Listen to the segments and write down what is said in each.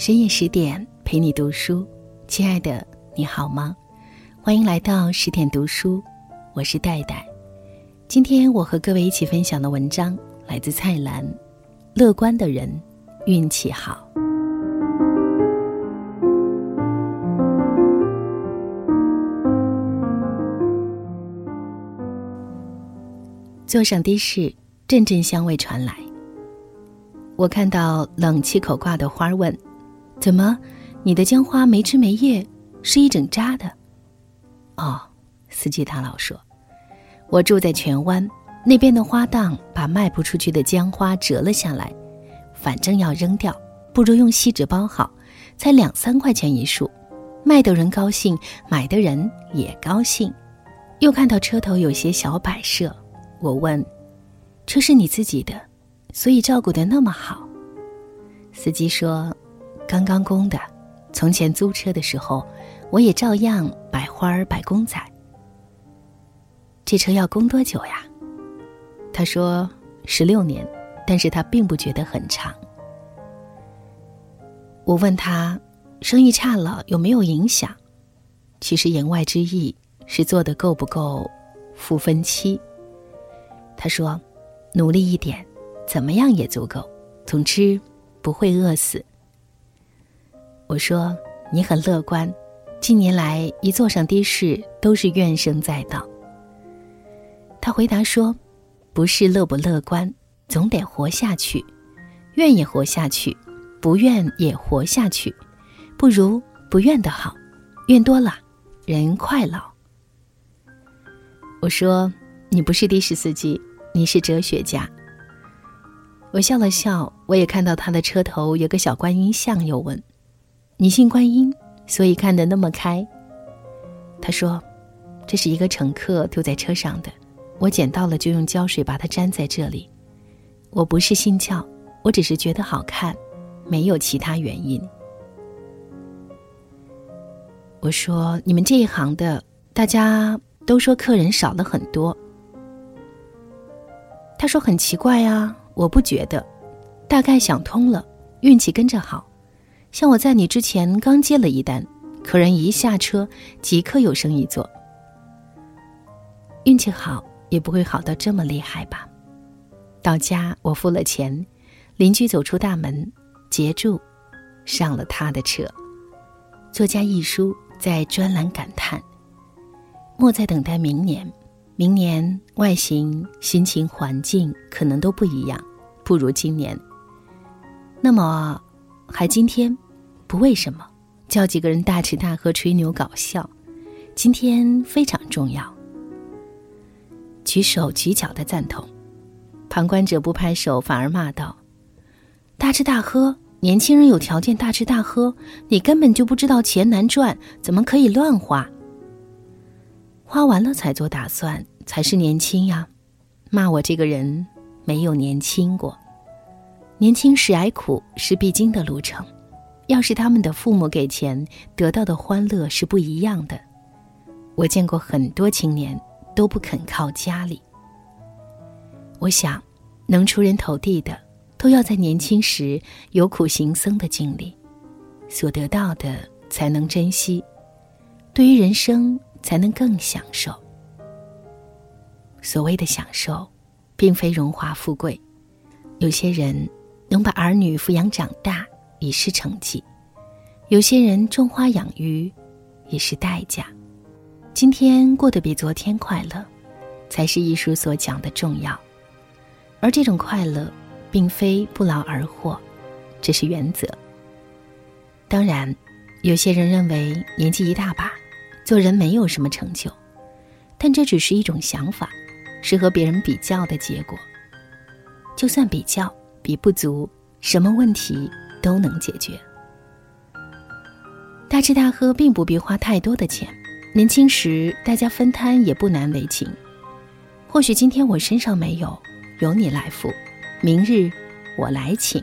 深夜十点陪你读书，亲爱的，你好吗？欢迎来到十点读书，我是戴戴。今天我和各位一起分享的文章来自蔡澜。乐观的人运气好。坐上的士，阵阵香味传来。我看到冷气口挂的花儿，问：“怎么，你的姜花没枝没叶，是一整扎的？”哦，司机大佬说：“我住在荃湾，那边的花档把卖不出去的姜花折了下来，反正要扔掉，不如用锡纸包好，才两三块钱一束，卖的人高兴，买的人也高兴。”又看到车头有些小摆设。我问：“车是你自己的，所以照顾的那么好？”司机说：“刚刚供的。从前租车的时候，我也照样摆花儿、摆公仔。这车要供多久呀？”他说：“十六年，但是他并不觉得很长。”我问他：“生意差了有没有影响？”其实言外之意是做的够不够付分期。他说：“努力一点，怎么样也足够。总之，不会饿死。”我说：“你很乐观，近年来一坐上的士都是怨声载道。”他回答说：“不是乐不乐观，总得活下去，愿也活下去，不愿也活下去，不如不愿的好，愿多了，人快老。”我说：“你不是的士司机。”你是哲学家。我笑了笑，我也看到他的车头有个小观音像，又问：“你信观音，所以看得那么开？”他说：“这是一个乘客丢在车上的，我捡到了就用胶水把它粘在这里。我不是信教，我只是觉得好看，没有其他原因。”我说：“你们这一行的，大家都说客人少了很多。”他说：“很奇怪啊，我不觉得，大概想通了，运气跟着好。像我在你之前刚接了一单，客人一下车即刻有生意做。运气好也不会好到这么厉害吧？到家我付了钱，邻居走出大门，截住，上了他的车。作家一书在专栏感叹：莫在等待明年。”明年外形、心情、环境可能都不一样，不如今年。那么，还今天，不为什么，叫几个人大吃大喝、吹牛搞笑，今天非常重要。举手举脚的赞同，旁观者不拍手，反而骂道：“大吃大喝，年轻人有条件大吃大喝，你根本就不知道钱难赚，怎么可以乱花？花完了才做打算。”才是年轻呀！骂我这个人没有年轻过。年轻时挨苦是必经的路程，要是他们的父母给钱，得到的欢乐是不一样的。我见过很多青年都不肯靠家里。我想，能出人头地的，都要在年轻时有苦行僧的经历，所得到的才能珍惜，对于人生才能更享受。所谓的享受，并非荣华富贵。有些人能把儿女抚养长大，已是成绩；有些人种花养鱼，也是代价。今天过得比昨天快乐，才是艺术所讲的重要。而这种快乐，并非不劳而获，这是原则。当然，有些人认为年纪一大把，做人没有什么成就，但这只是一种想法。是和别人比较的结果。就算比较比不足，什么问题都能解决。大吃大喝并不必花太多的钱，年轻时大家分摊也不难为情。或许今天我身上没有，由你来付；明日我来请。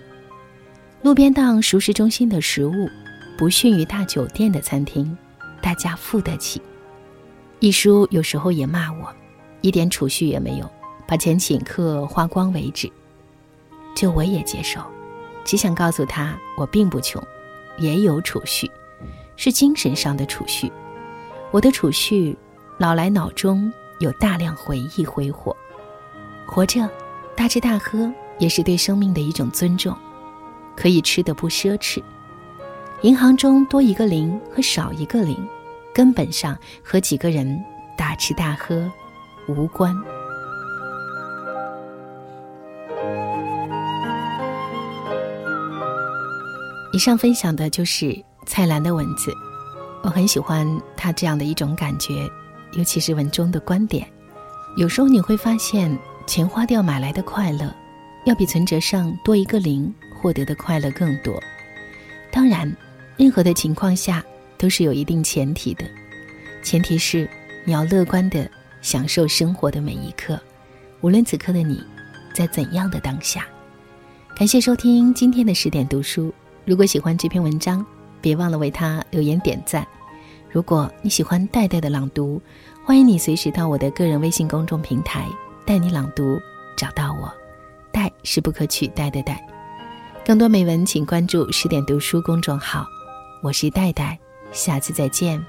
路边档熟食中心的食物，不逊于大酒店的餐厅，大家付得起。一叔有时候也骂我。一点储蓄也没有，把钱请客花光为止。就我也接受，只想告诉他我并不穷，也有储蓄，是精神上的储蓄。我的储蓄，老来脑中有大量回忆挥霍。活着，大吃大喝也是对生命的一种尊重，可以吃的不奢侈。银行中多一个零和少一个零，根本上和几个人大吃大喝无关。以上分享的就是蔡澜的文字，我很喜欢他这样的一种感觉，尤其是文中的观点。有时候你会发现，钱花掉买来的快乐，要比存折上多一个零获得的快乐更多。当然，任何的情况下都是有一定前提的，前提是你要乐观的享受生活的每一刻，无论此刻的你在怎样的当下。感谢收听今天的十点读书。如果喜欢这篇文章，别忘了为他留言点赞。如果你喜欢戴戴的朗读，欢迎你随时到我的个人微信公众平台“带你朗读”找到我。戴是不可取代的戴。更多美文，请关注十点读书公众号。我是戴戴，下次再见。